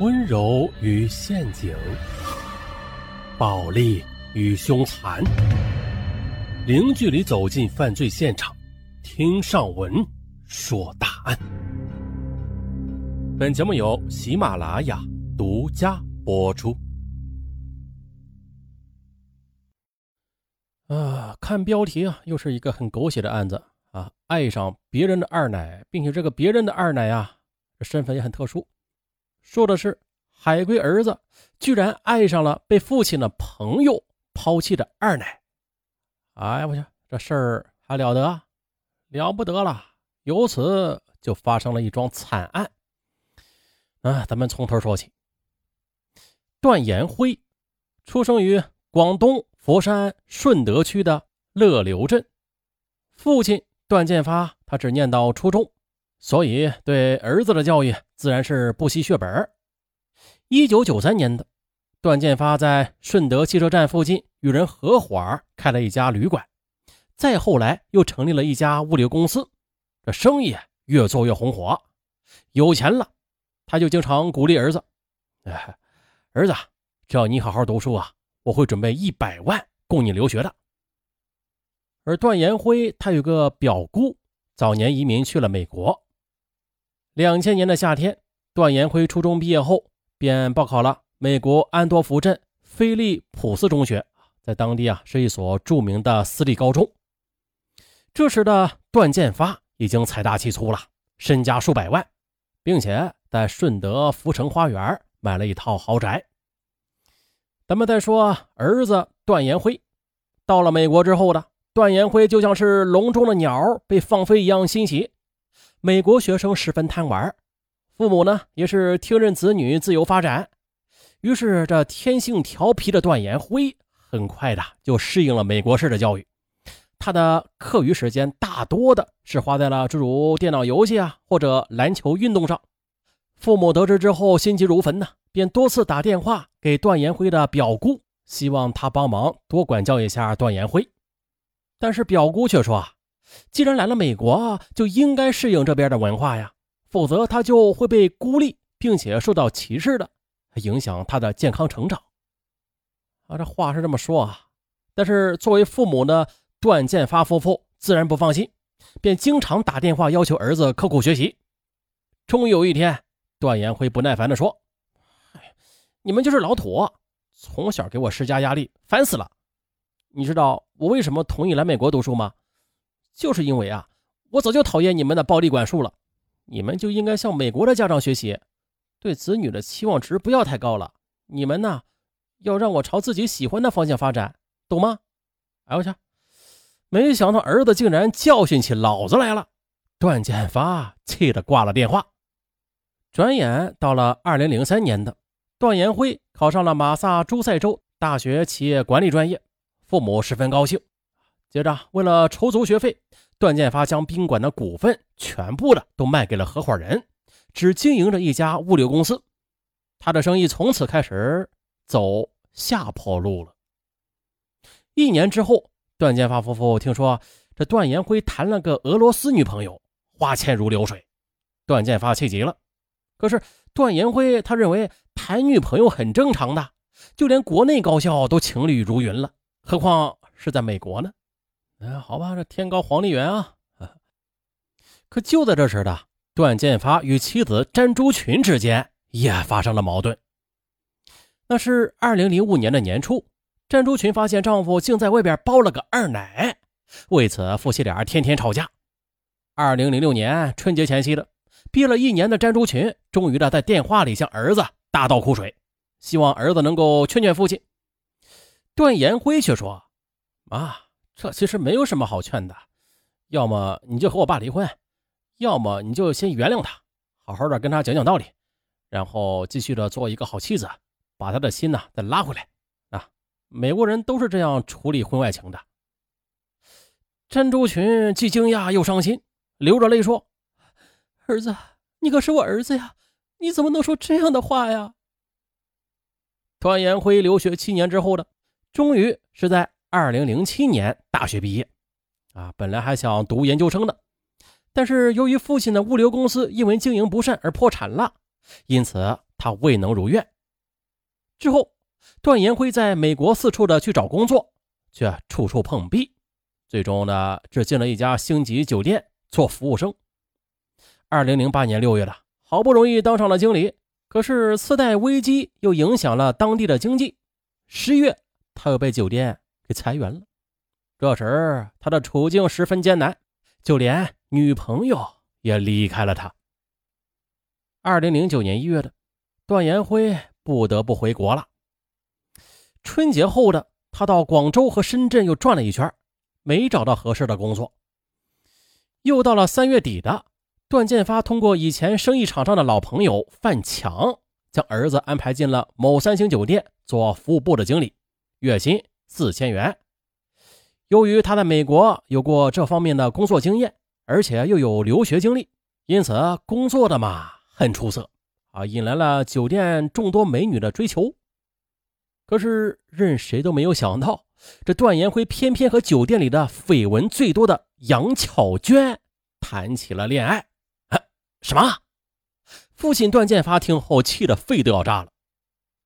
温柔与陷阱，暴力与凶残，零距离走进犯罪现场，听上文说大案。本节目由喜马拉雅独家播出。啊，看标题啊，又是一个很狗血的案子啊！爱上别人的二奶，并且这个别人的二奶啊，身份也很特殊。说的是海龟儿子居然爱上了被父亲的朋友抛弃的二奶。哎呀，我去，这事儿还了得？了不得了！由此就发生了一桩惨案。啊，咱们从头说起。段延辉出生于广东。佛山顺德区的乐流镇，父亲段建发，他只念到初中，所以对儿子的教育自然是不惜血本。一九九三年的，段建发在顺德汽车站附近与人合伙开了一家旅馆，再后来又成立了一家物流公司，这生意越做越红火，有钱了，他就经常鼓励儿子：“哎，儿子，只要你好好读书啊。”我会准备一百万供你留学的。而段延辉他有个表姑，早年移民去了美国。两千年的夏天，段延辉初中毕业后便报考了美国安多福镇菲利普斯中学，在当地啊是一所著名的私立高中。这时的段建发已经财大气粗了，身家数百万，并且在顺德福城花园买了一套豪宅。咱们再说儿子段延辉，到了美国之后的段延辉就像是笼中的鸟被放飞一样欣喜。美国学生十分贪玩，父母呢也是听任子女自由发展。于是这天性调皮的段延辉很快的就适应了美国式的教育。他的课余时间大多的是花在了诸如电脑游戏啊或者篮球运动上。父母得知之后心急如焚呢。便多次打电话给段延辉的表姑，希望他帮忙多管教一下段延辉。但是表姑却说：“啊，既然来了美国，就应该适应这边的文化呀，否则他就会被孤立，并且受到歧视的，影响他的健康成长。”啊，这话是这么说啊，但是作为父母的段建发夫妇自然不放心，便经常打电话要求儿子刻苦学习。终于有一天，段延辉不耐烦地说。你们就是老土，从小给我施加压力，烦死了。你知道我为什么同意来美国读书吗？就是因为啊，我早就讨厌你们的暴力管束了。你们就应该向美国的家长学习，对子女的期望值不要太高了。你们呢，要让我朝自己喜欢的方向发展，懂吗？哎我去，没想到儿子竟然教训起老子来了。段建发气得挂了电话。转眼到了二零零三年的。段延辉考上了马萨诸塞州大学企业管理专业，父母十分高兴。接着，为了筹足学费，段建发将宾馆的股份全部的都卖给了合伙人，只经营着一家物流公司。他的生意从此开始走下坡路了。一年之后，段建发夫妇听说这段延辉谈了个俄罗斯女朋友，花钱如流水。段建发气急了，可是段延辉他认为。谈女朋友很正常的，就连国内高校都情侣如云了，何况是在美国呢？哎，好吧，这天高皇帝远啊！可就在这时的，段建发与妻子詹珠群之间也发生了矛盾。那是二零零五年的年初，詹珠群发现丈夫竟在外边包了个二奶，为此夫妻俩天天吵架。二零零六年春节前夕的，憋了一年的詹珠群终于的在电话里向儿子。大倒苦水，希望儿子能够劝劝父亲。段延辉却说：“妈，这其实没有什么好劝的，要么你就和我爸离婚，要么你就先原谅他，好好的跟他讲讲道理，然后继续的做一个好妻子，把他的心呢再拉回来。啊，美国人都是这样处理婚外情的。”珍珠群既惊讶又伤心，流着泪说：“儿子，你可是我儿子呀。”你怎么能说这样的话呀？段延辉留学七年之后呢，终于是在二零零七年大学毕业。啊，本来还想读研究生的，但是由于父亲的物流公司因为经营不善而破产了，因此他未能如愿。之后，段延辉在美国四处的去找工作，却处处碰壁，最终呢，只进了一家星级酒店做服务生。二零零八年六月了，好不容易当上了经理，可是次贷危机又影响了当地的经济。十月，他又被酒店给裁员了。这时，他的处境十分艰难，就连女朋友也离开了他。二零零九年一月的，段延辉不得不回国了。春节后的他到广州和深圳又转了一圈，没找到合适的工作。又到了三月底的。段建发通过以前生意场上的老朋友范强，将儿子安排进了某三星酒店做服务部的经理，月薪四千元。由于他在美国有过这方面的工作经验，而且又有留学经历，因此工作的嘛很出色啊，引来了酒店众多美女的追求。可是任谁都没有想到，这段延辉偏偏和酒店里的绯闻最多的杨巧娟谈起了恋爱。什么？父亲段建发听后气得肺都要炸了，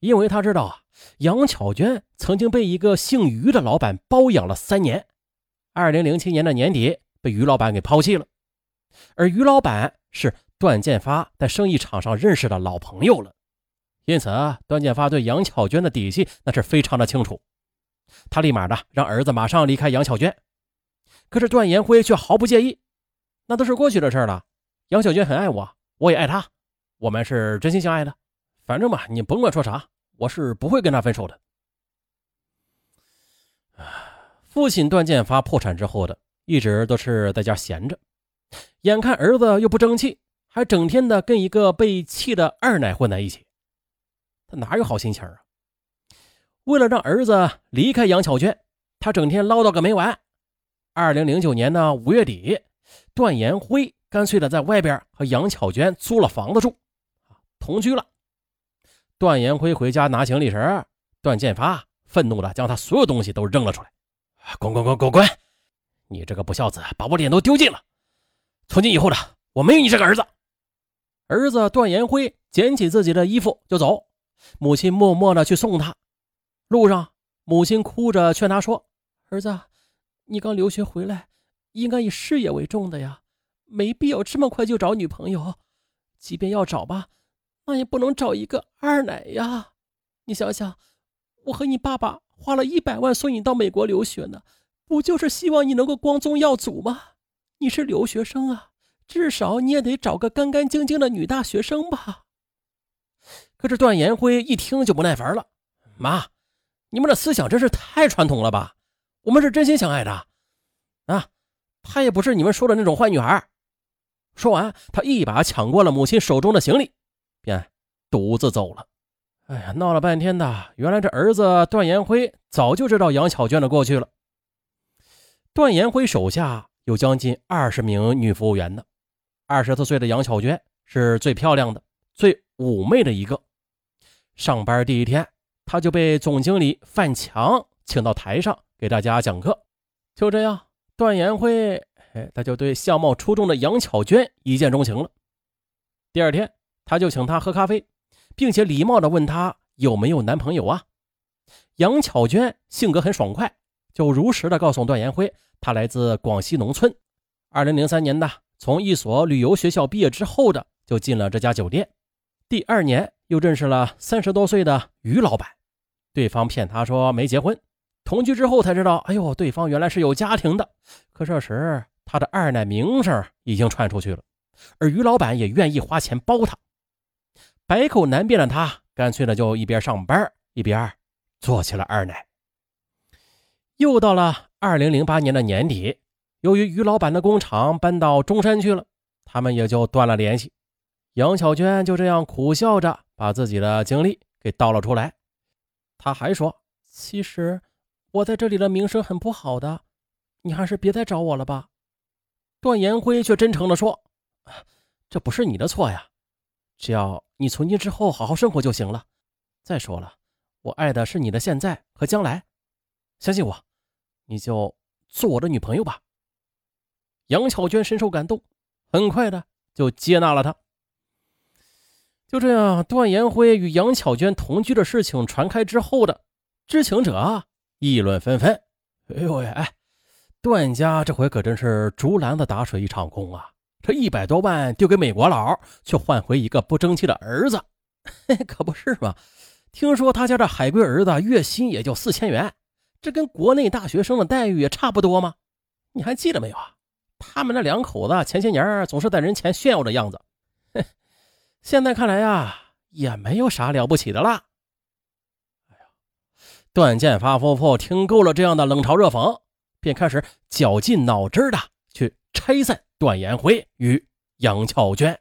因为他知道啊，杨巧娟曾经被一个姓于的老板包养了三年，二零零七年的年底被于老板给抛弃了，而于老板是段建发在生意场上认识的老朋友了，因此啊段建发对杨巧娟的底细那是非常的清楚，他立马的让儿子马上离开杨巧娟，可是段延辉却毫不介意，那都是过去的事了。杨小娟很爱我，我也爱她，我们是真心相爱的。反正吧，你甭管说啥，我是不会跟他分手的。父亲段建发破产之后的，一直都是在家闲着，眼看儿子又不争气，还整天的跟一个被气的二奶混在一起，他哪有好心情啊？为了让儿子离开杨巧娟，他整天唠叨个没完。二零零九年的五月底，段延辉。干脆的在外边和杨巧娟租了房子住，同居了。段延辉回家拿行李时，段建发愤怒的将他所有东西都扔了出来：“滚滚滚滚滚！你这个不孝子，把我脸都丢尽了！从今以后的，我没有你这个儿子。”儿子段延辉捡起自己的衣服就走，母亲默默的去送他。路上，母亲哭着劝他说：“儿子，你刚留学回来，应该以事业为重的呀。”没必要这么快就找女朋友，即便要找吧，那也不能找一个二奶呀。你想想，我和你爸爸花了一百万送你到美国留学呢，不就是希望你能够光宗耀祖吗？你是留学生啊，至少你也得找个干干净净的女大学生吧。可是段延辉一听就不耐烦了：“妈，你们的思想真是太传统了吧？我们是真心相爱的，啊，她也不是你们说的那种坏女孩。”说完，他一把抢过了母亲手中的行李，便独自走了。哎呀，闹了半天的，原来这儿子段延辉早就知道杨巧娟的过去了。段延辉手下有将近二十名女服务员呢，二十多岁的杨巧娟是最漂亮的、最妩媚的一个。上班第一天，他就被总经理范强请到台上给大家讲课。就这样，段延辉。哎，他就对相貌出众的杨巧娟一见钟情了。第二天，他就请她喝咖啡，并且礼貌地问她有没有男朋友啊。杨巧娟性格很爽快，就如实的告诉段延辉，她来自广西农村。二零零三年的，从一所旅游学校毕业之后的，就进了这家酒店。第二年，又认识了三十多岁的于老板，对方骗他说没结婚，同居之后才知道，哎呦，对方原来是有家庭的。可这时。他的二奶名声已经传出去了，而于老板也愿意花钱包他。百口难辩的他，干脆的就一边上班一边做起了二奶。又到了二零零八年的年底，由于于老板的工厂搬到中山去了，他们也就断了联系。杨小娟就这样苦笑着把自己的经历给道了出来。他还说：“其实我在这里的名声很不好的，你还是别再找我了吧。”段延辉却真诚地说：“这不是你的错呀，只要你从今之后好好生活就行了。再说了，我爱的是你的现在和将来，相信我，你就做我的女朋友吧。”杨巧娟深受感动，很快的就接纳了他。就这样，段延辉与杨巧娟同居的事情传开之后的知情者啊，议论纷纷。哎呦喂，哎，段家这回可真是竹篮子打水一场空啊！这一百多万丢给美国佬，却换回一个不争气的儿子，可不是嘛？听说他家这海归儿子月薪也就四千元，这跟国内大学生的待遇也差不多吗？你还记得没有啊？他们那两口子前些年总是在人前炫耀的样子，哼，现在看来呀，也没有啥了不起的啦。哎呀，段建发夫妇听够了这样的冷嘲热讽，便开始绞尽脑汁的去拆散段延辉与杨巧娟。